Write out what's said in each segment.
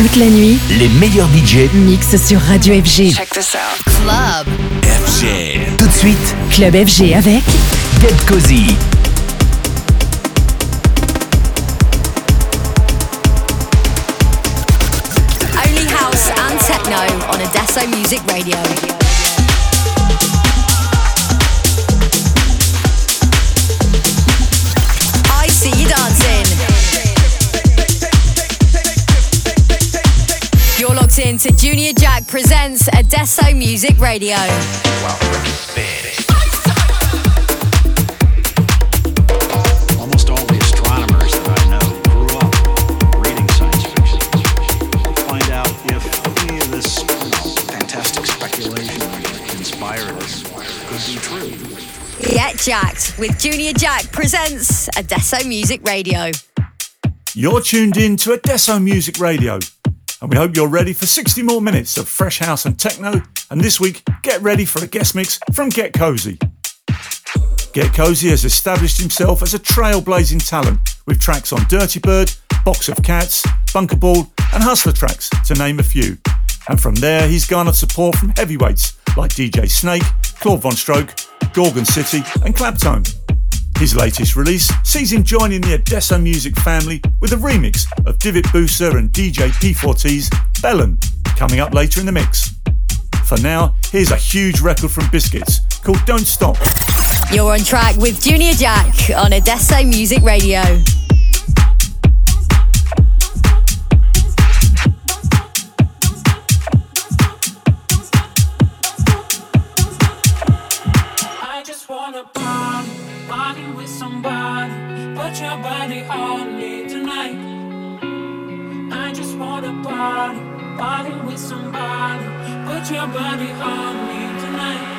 Toute la nuit, les meilleurs DJ mixent sur Radio FG. Check this out. Club. FG. Tout de suite, Club FG avec Get Cozy. Only house and techno on Adesso Music Radio. You're locked in to Junior Jack presents Adesso Music Radio. Almost all the astronomers that I know grew up reading science fiction. To find out if any of this you know, fantastic speculation that inspired us could be true. Get jacked with Junior Jack presents Adesso Music Radio. You're tuned in to Adesso Music Radio, and we hope you're ready for 60 more minutes of fresh house and techno. And this week, get ready for a guest mix from Getcosy. Get Cozy has established himself as a trailblazing talent with tracks on Dirtybird, Box of Cats, Bunker Ball, and Hustler tracks, to name a few. And from there, he's garnered support from heavyweights like DJ Snake, Claude VonStroke, Gorgon City, and Claptone. His latest release sees him joining the Adesso music family with a remix of Divit Booster and DJ P4T's Bellin, coming up later in the mix. For now, here's a huge record from Biscits called Don't Stop. You're on track with Junior Jack on Adesso Music Radio. I just wanna party, party with somebody. Put your body on me tonight. I just wanna party, party with somebody. Put your body on me tonight.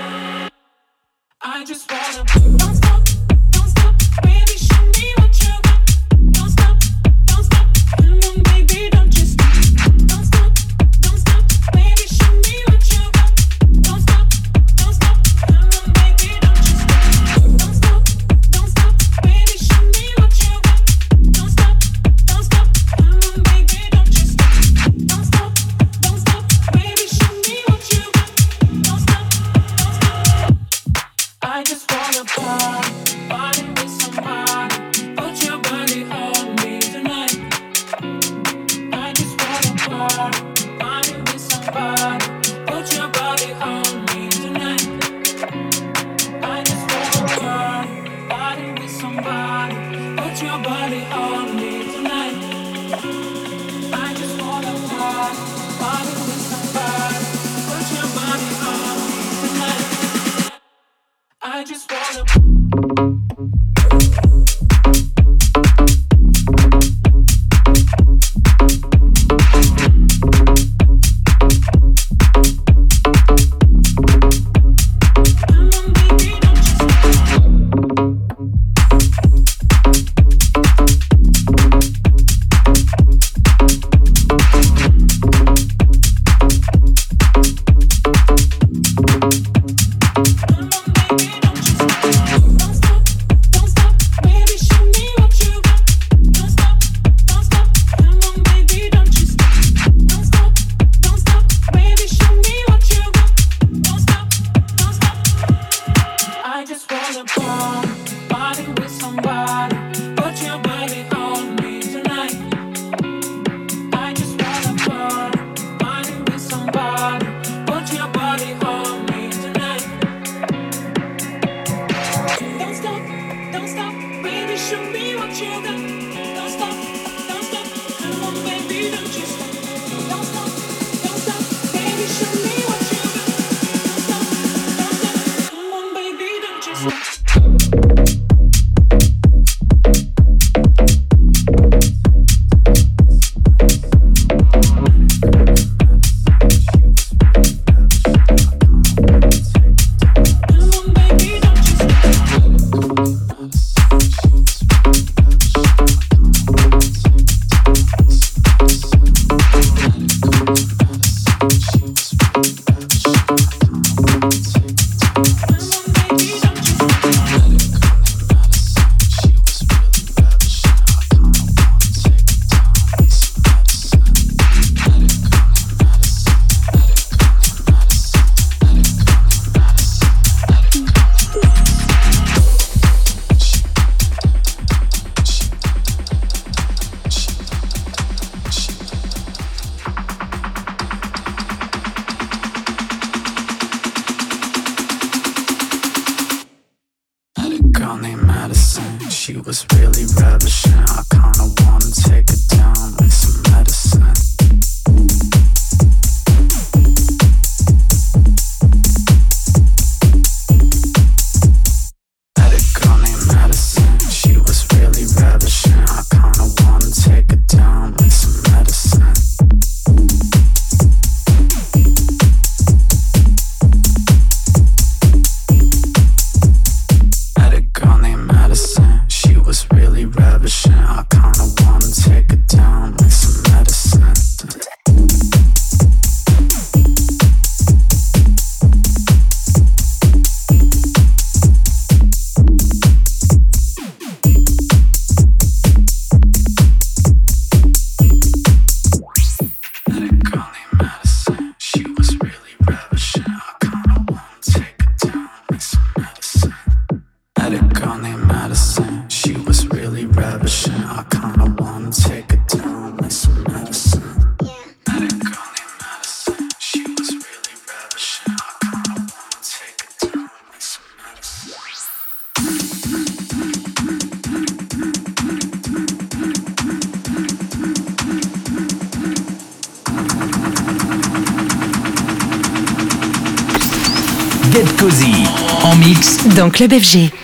Club FG.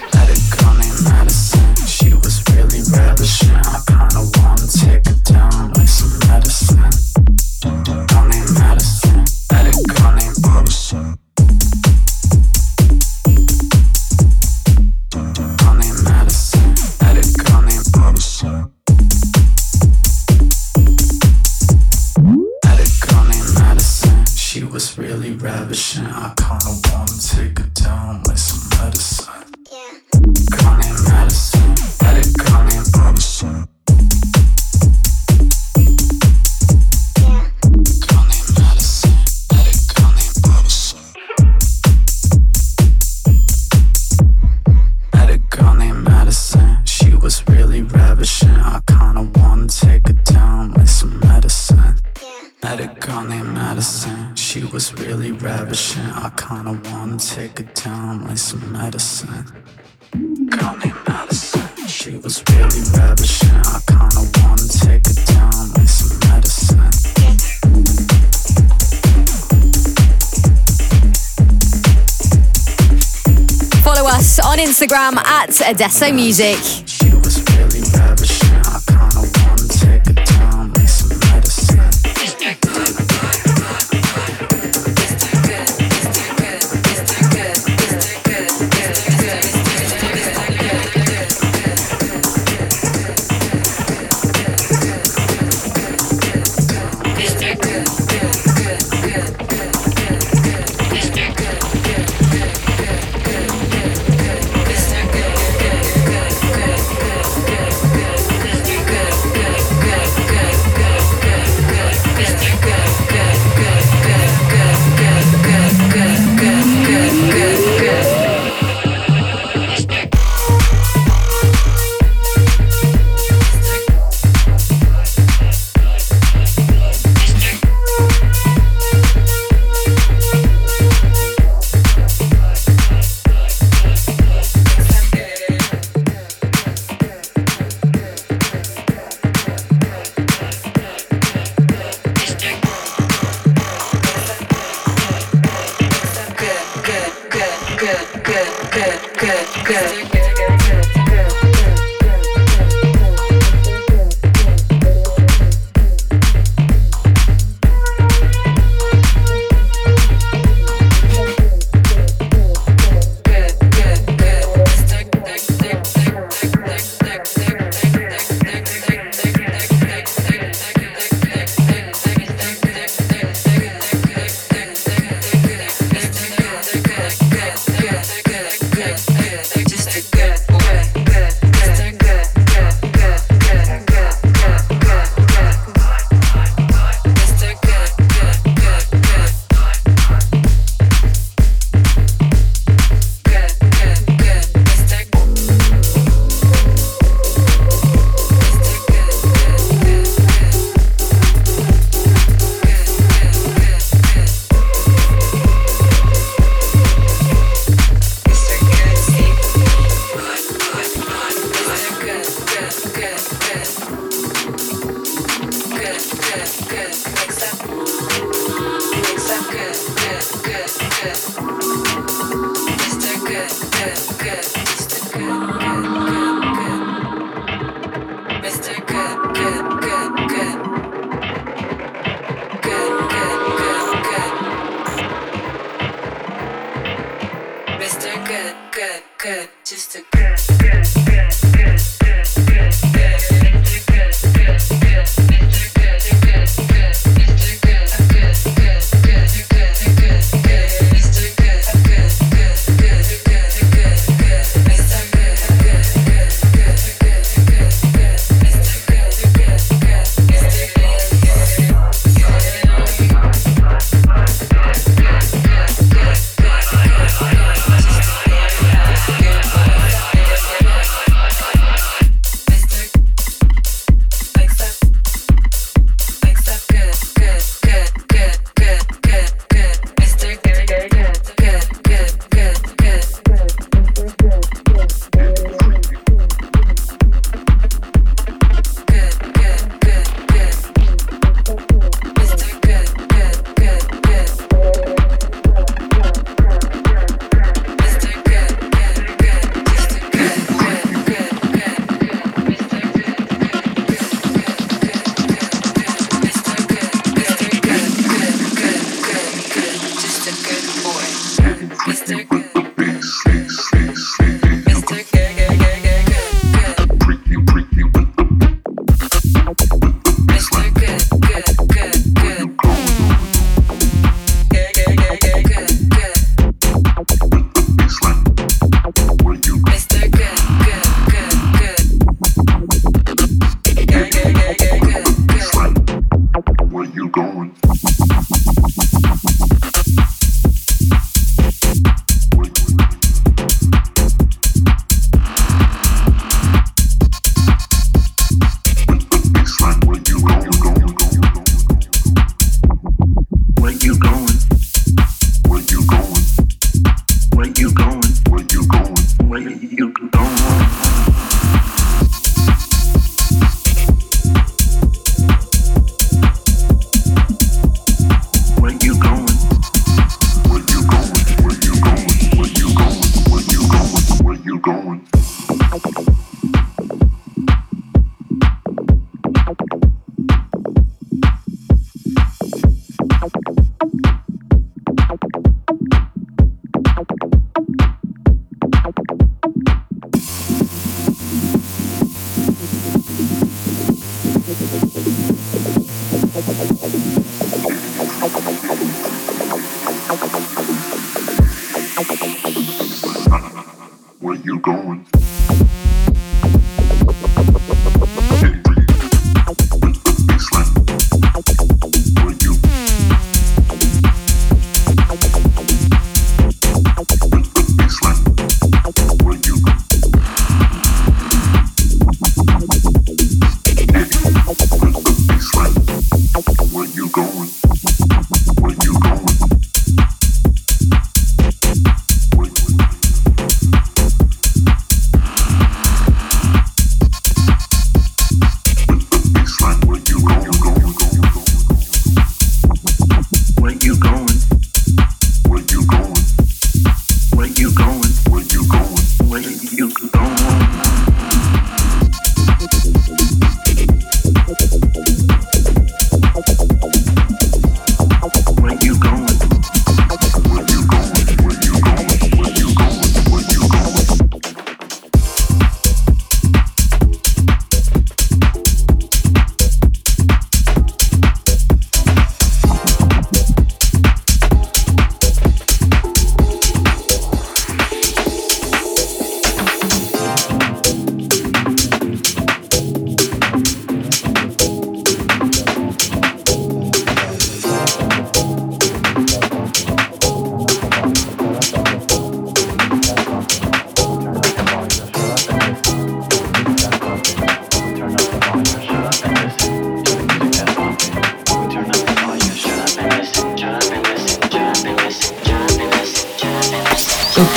medicine. She was really. I kinda wanna take it down with some medicine. follow us on Instagram at Adesso Music.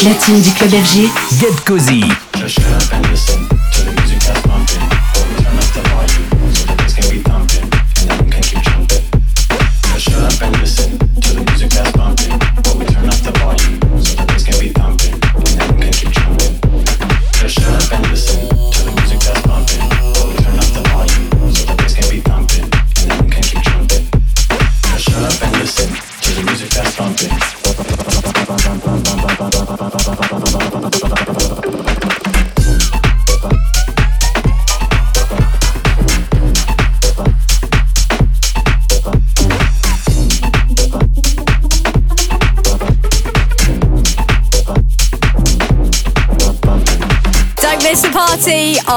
Du club FG. Get Cozy.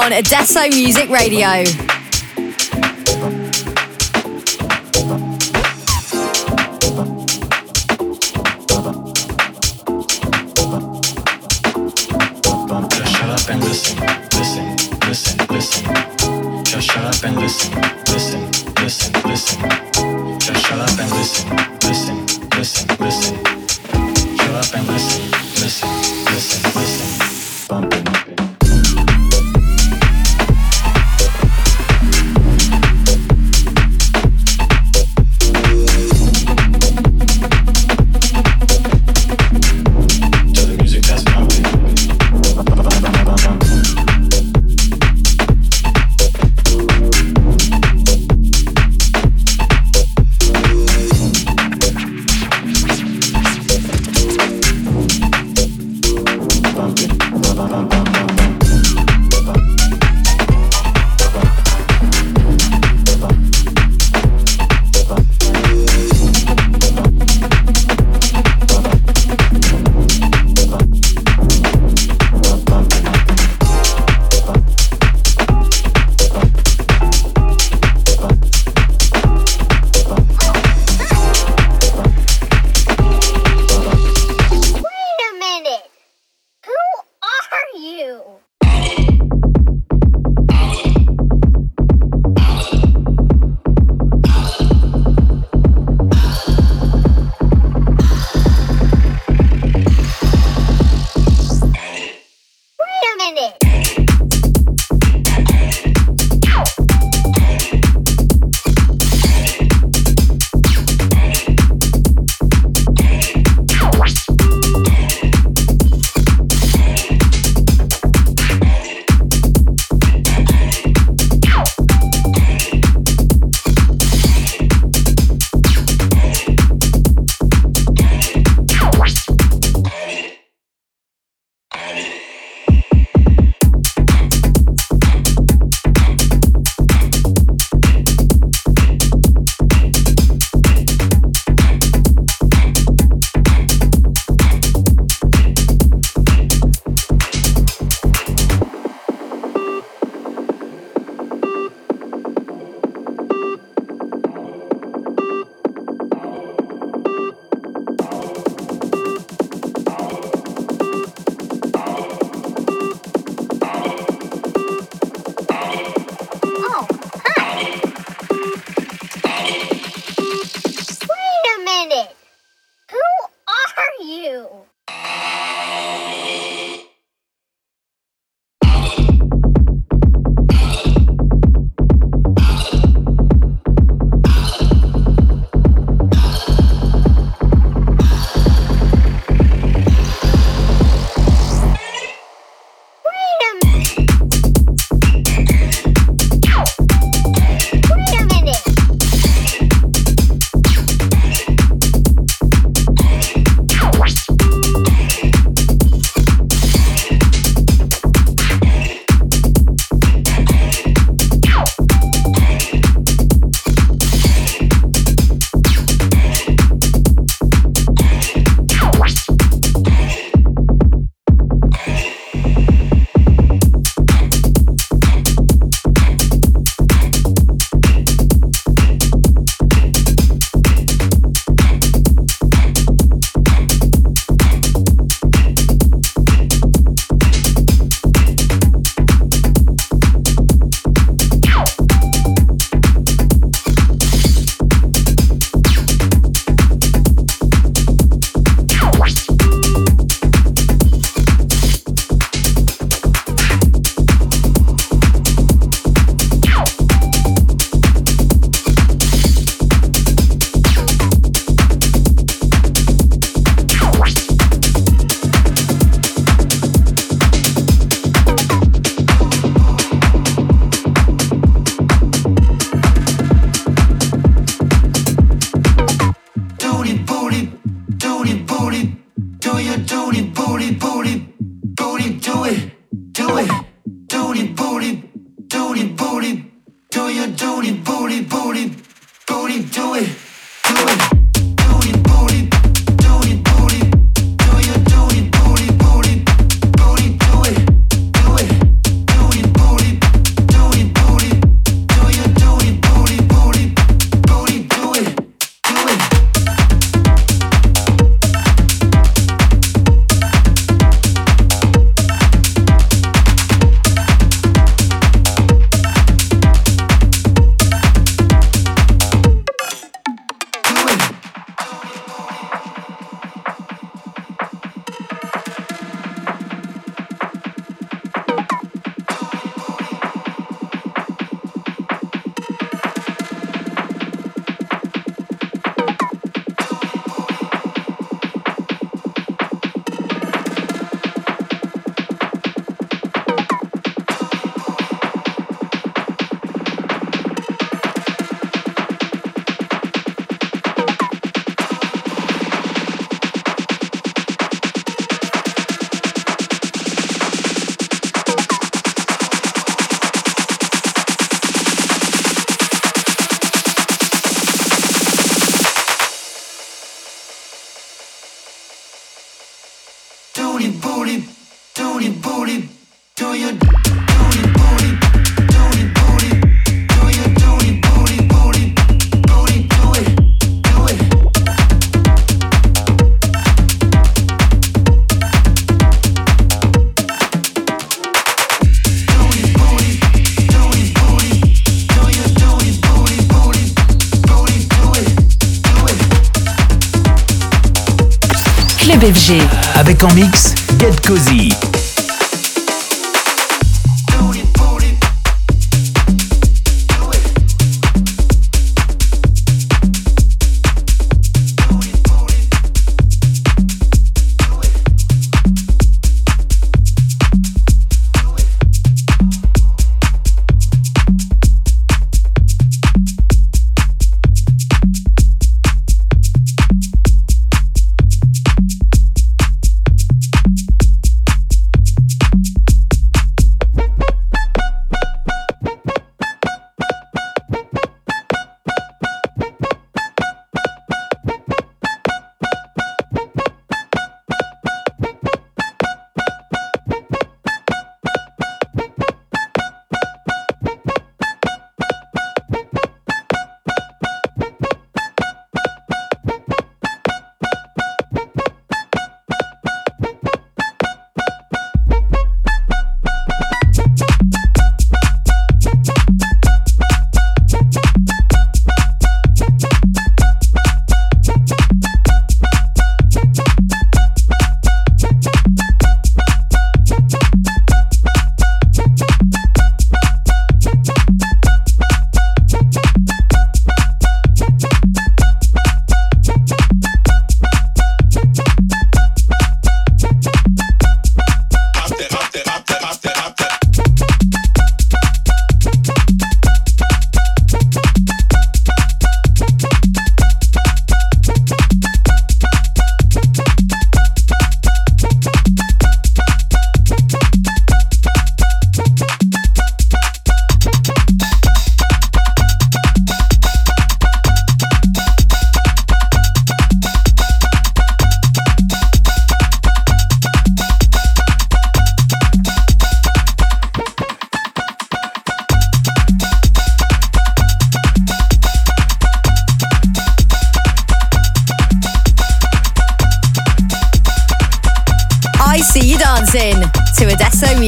On Adesso Music Radio. Avec en mix, Get Cozy.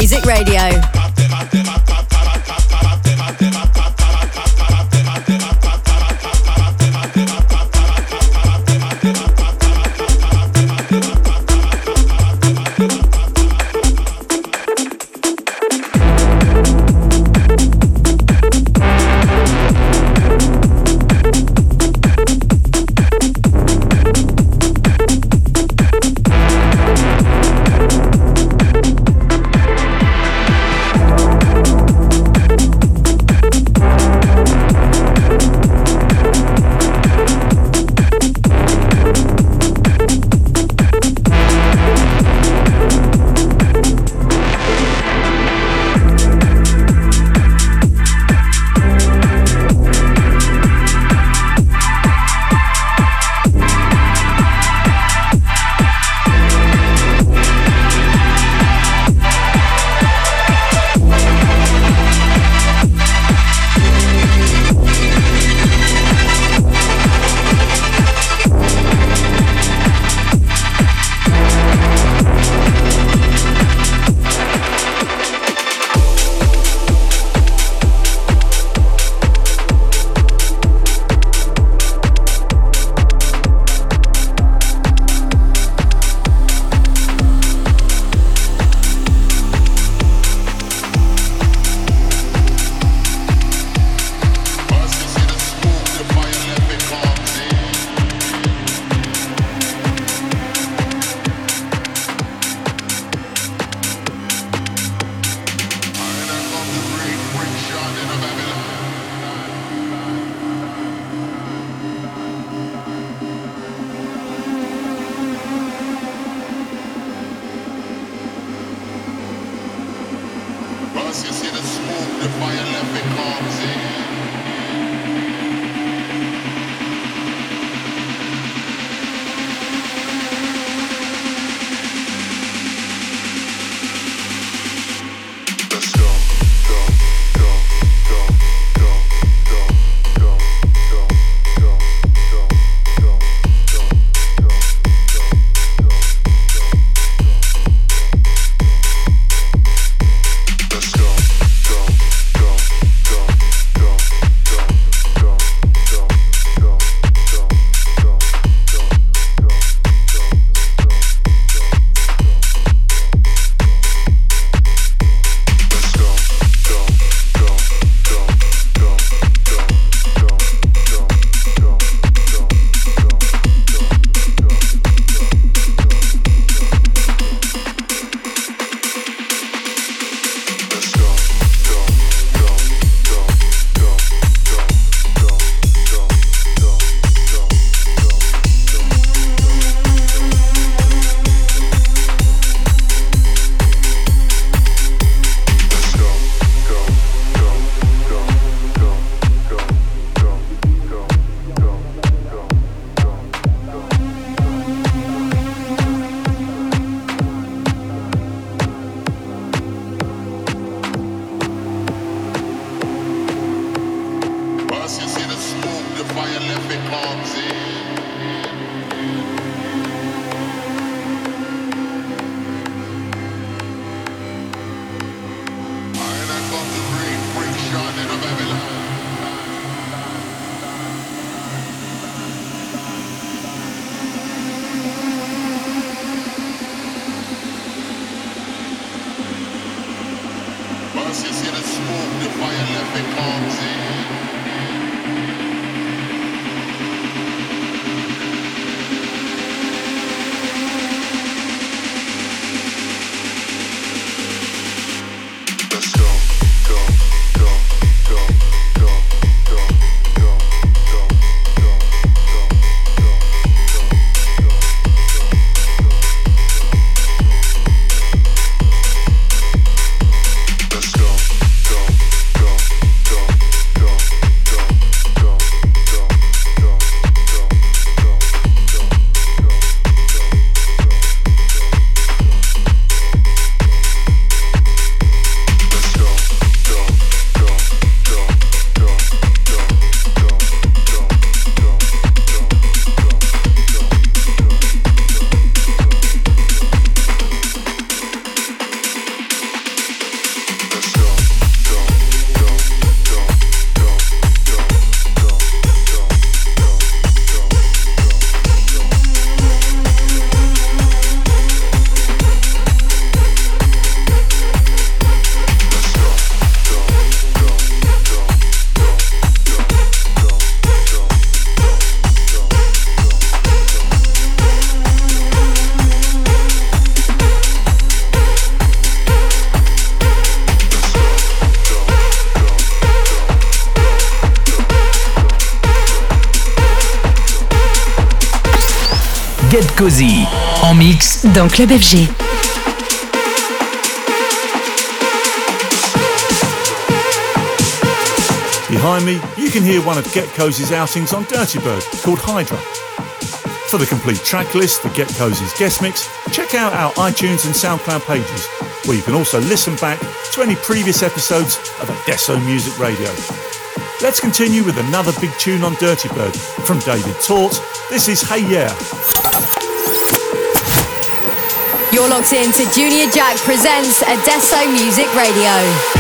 Music Radio. En mix dans Club FG. Behind me, you can hear one of Getcosy's outings on Dirtybird called Hydra. For the complete track list for Getcosy's guest mix, check out our iTunes and SoundCloud pages, where you can also listen back to any previous episodes of Adesso Music Radio. Let's continue with another big tune on Dirtybird from David Tort. This is Hey Yeah. You're locked in to Junior Jack presents Adesso Music Radio.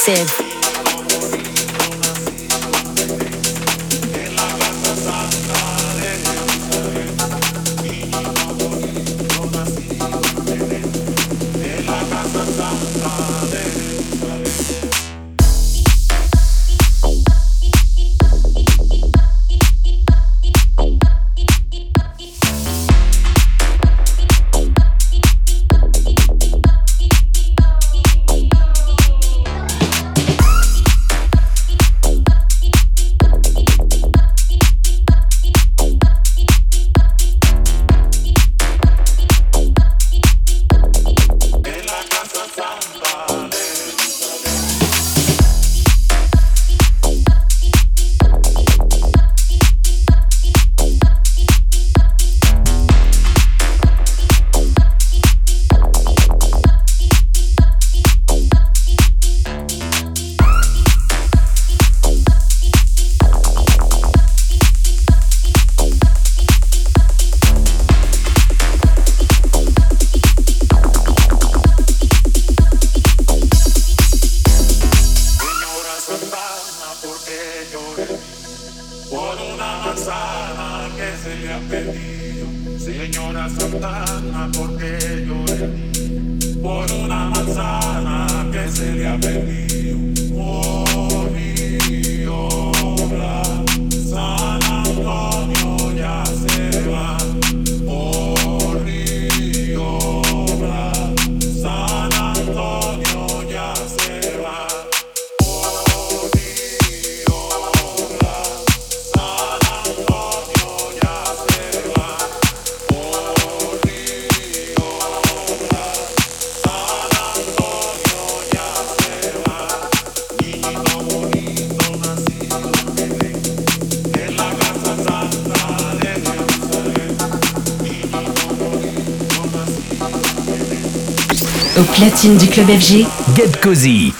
Exclusive. Platine du club FG. Get Cozy.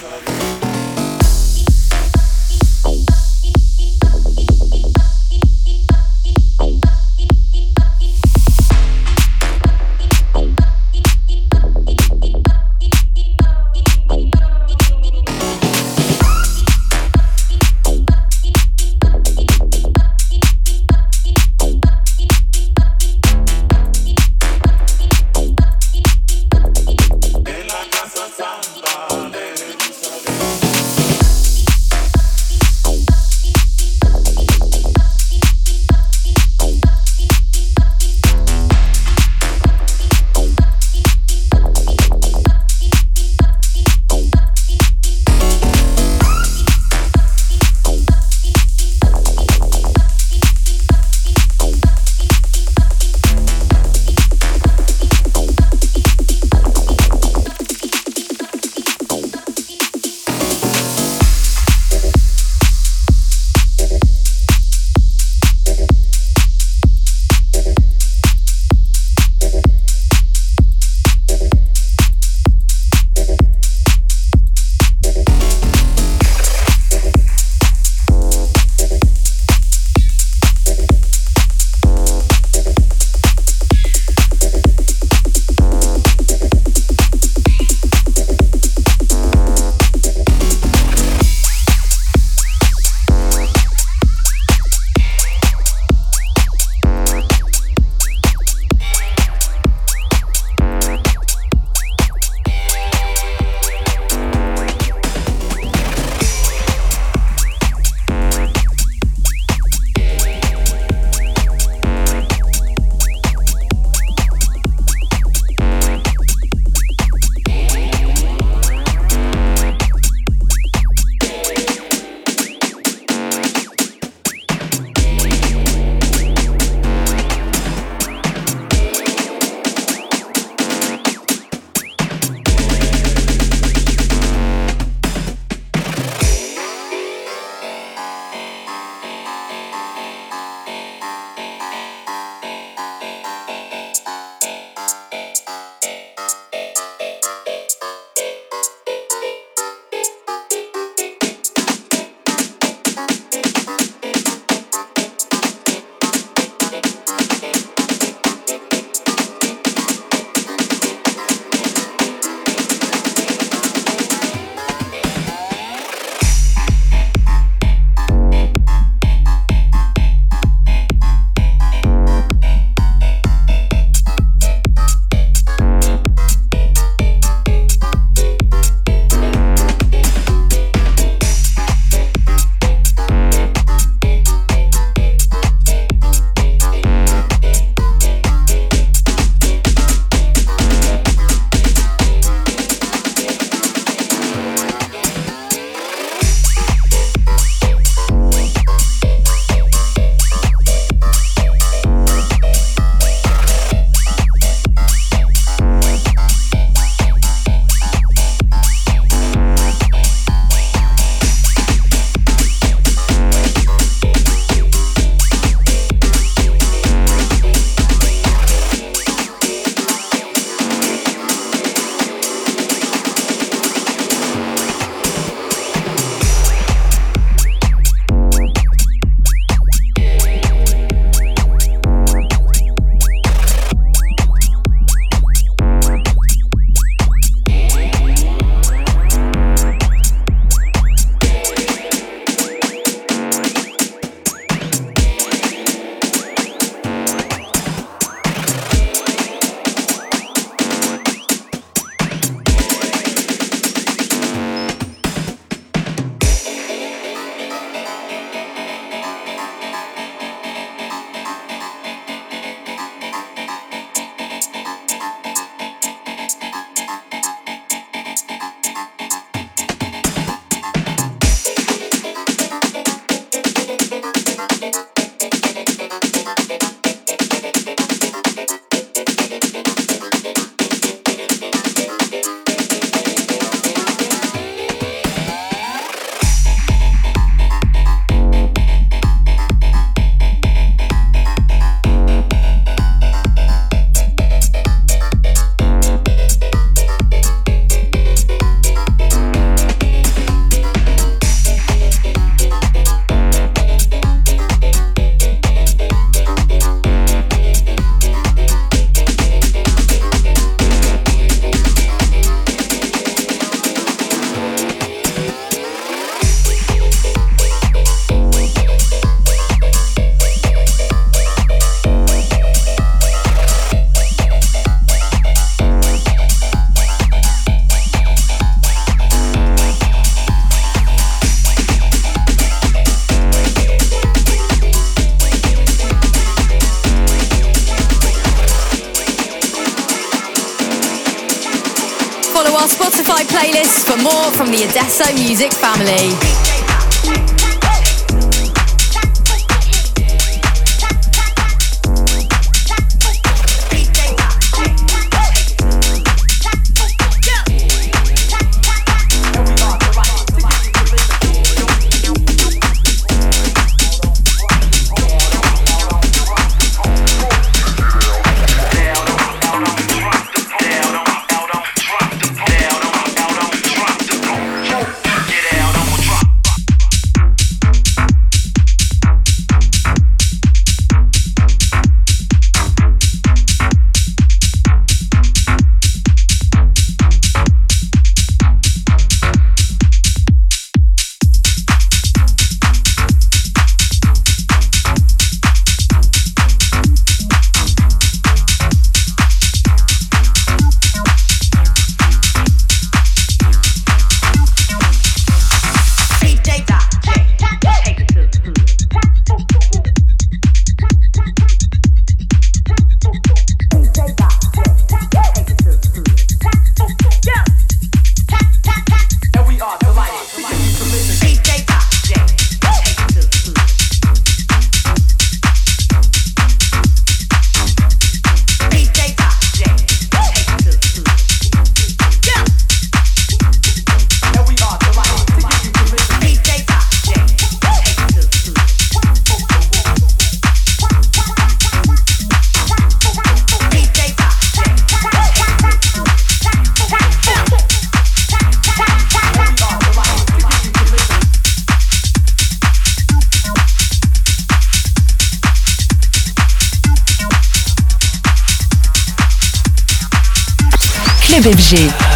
Our Spotify playlist for more from the Adesso music family.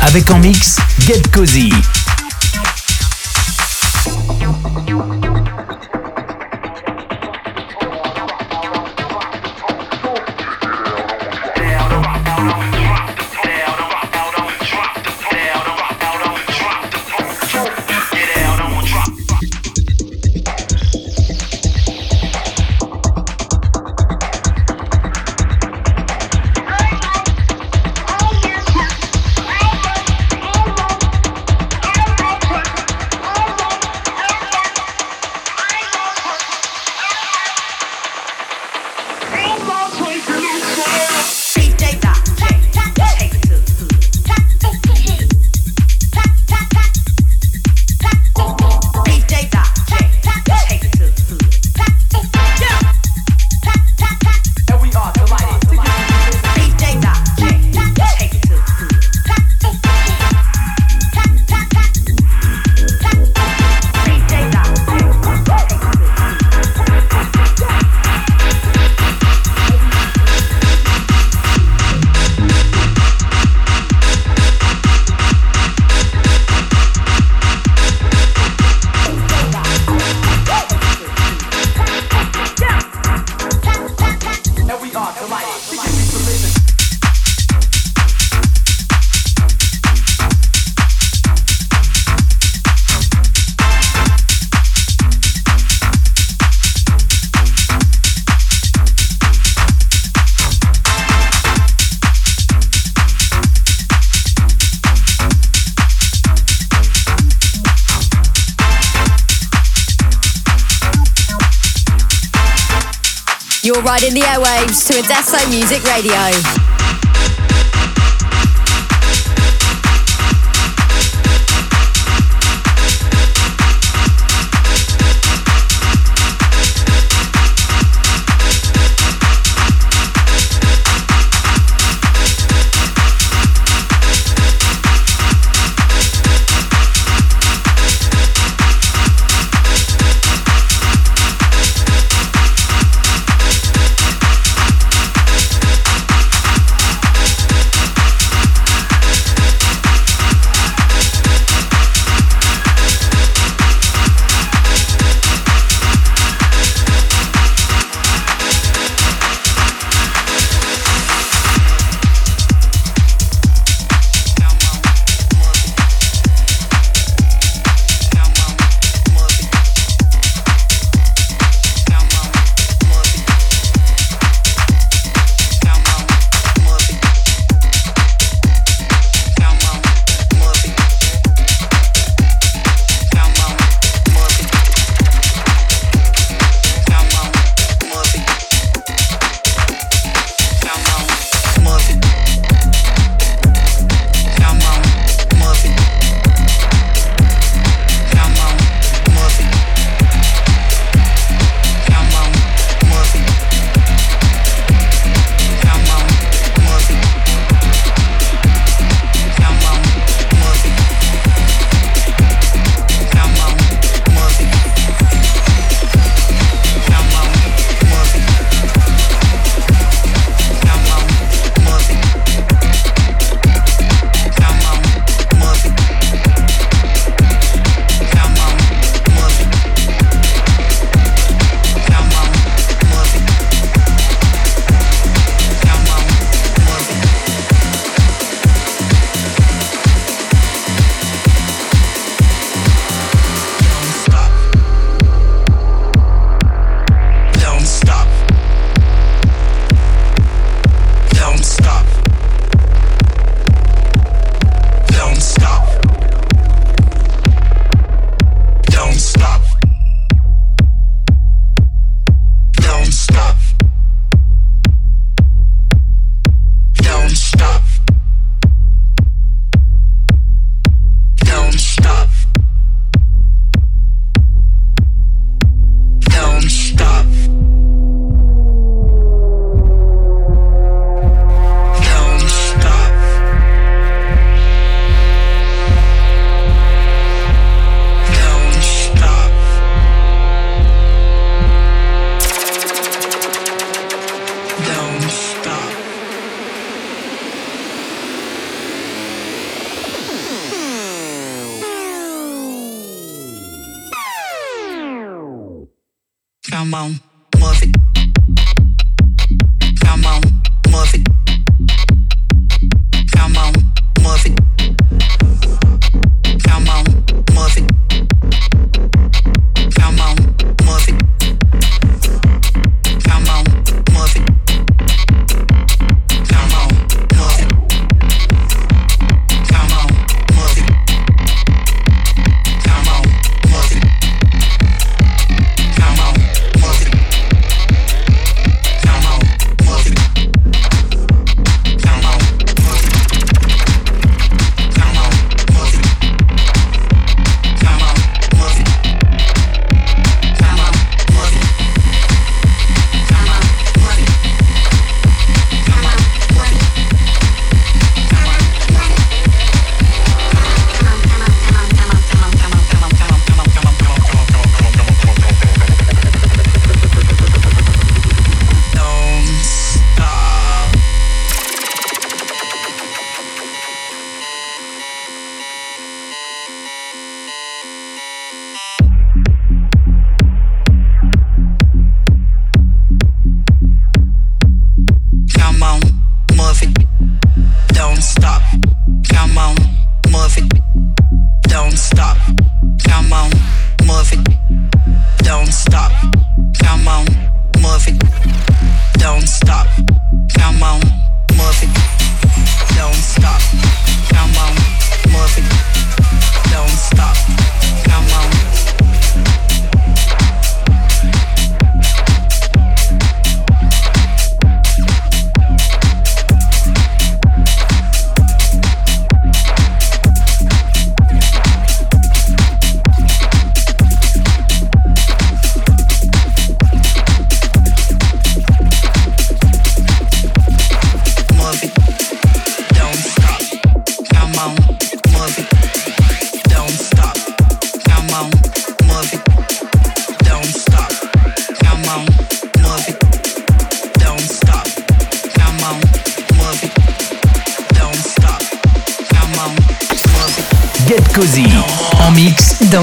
Avec en mix Get Cozy. Riding the airwaves to Adesso Music Radio.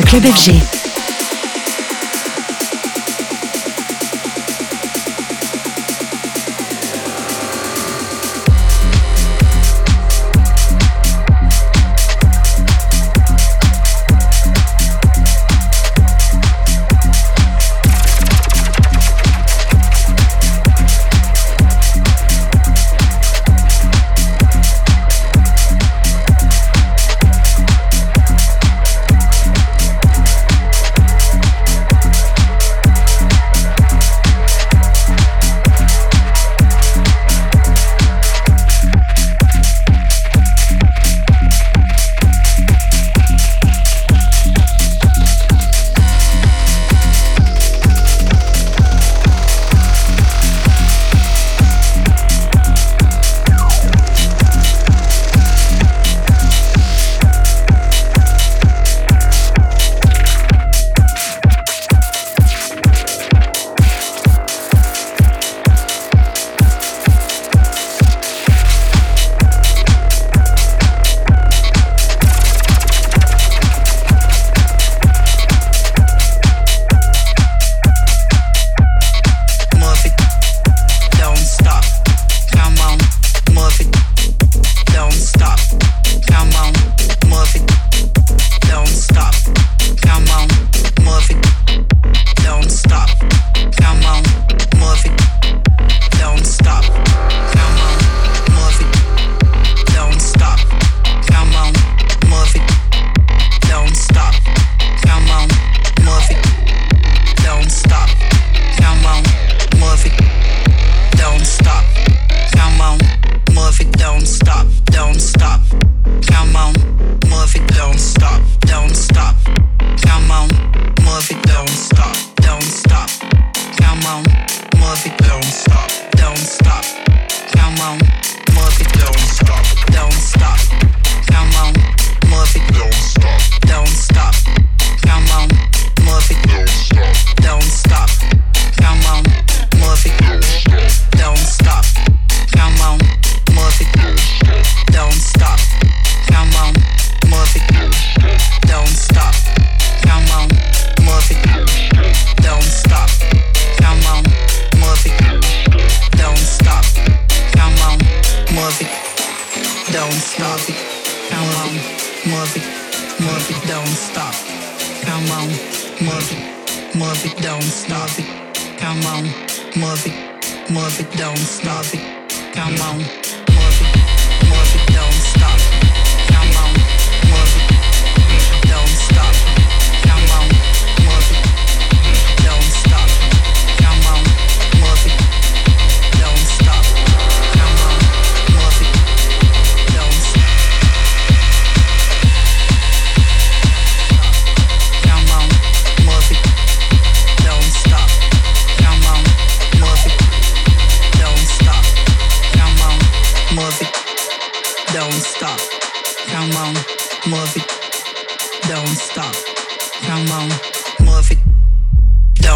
Club FG.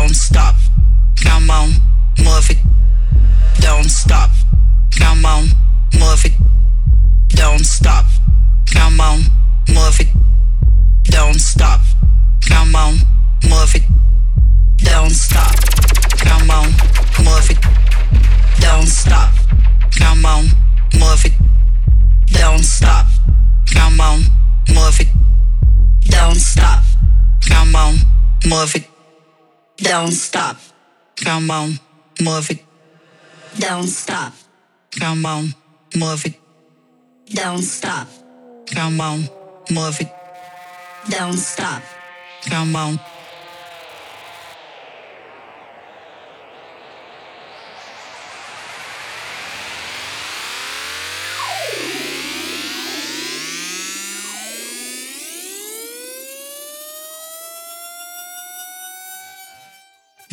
Don't stop. Come on, move it, don't stop. Come on, move it, don't stop. Come on, move it, don't stop. Come on, move it, don't stop. Come on, move it, don't stop. Come on.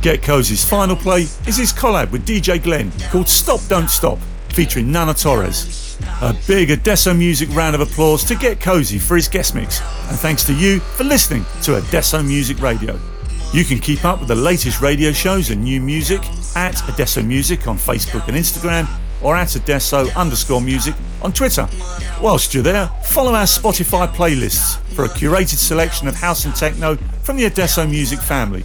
Getcosy's final play is his collab with DJ Glenn called Stop Don't Stop, featuring Nana Torres. A big Adesso Music round of applause to Getcosy for his guest mix, and thanks to you for listening to Adesso Music Radio. You can keep up with the latest radio shows and new music at Adesso Music on Facebook and Instagram, or at Adesso underscore music on Twitter. Whilst you're there, follow our Spotify playlists for a curated selection of house and techno from the Adesso Music family.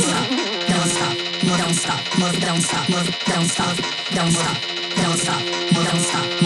Don't stop. Don't stop. Move, don't stop. Move don't stop. It, don't stop. Don't stop. Don't stop. Move, don't stop.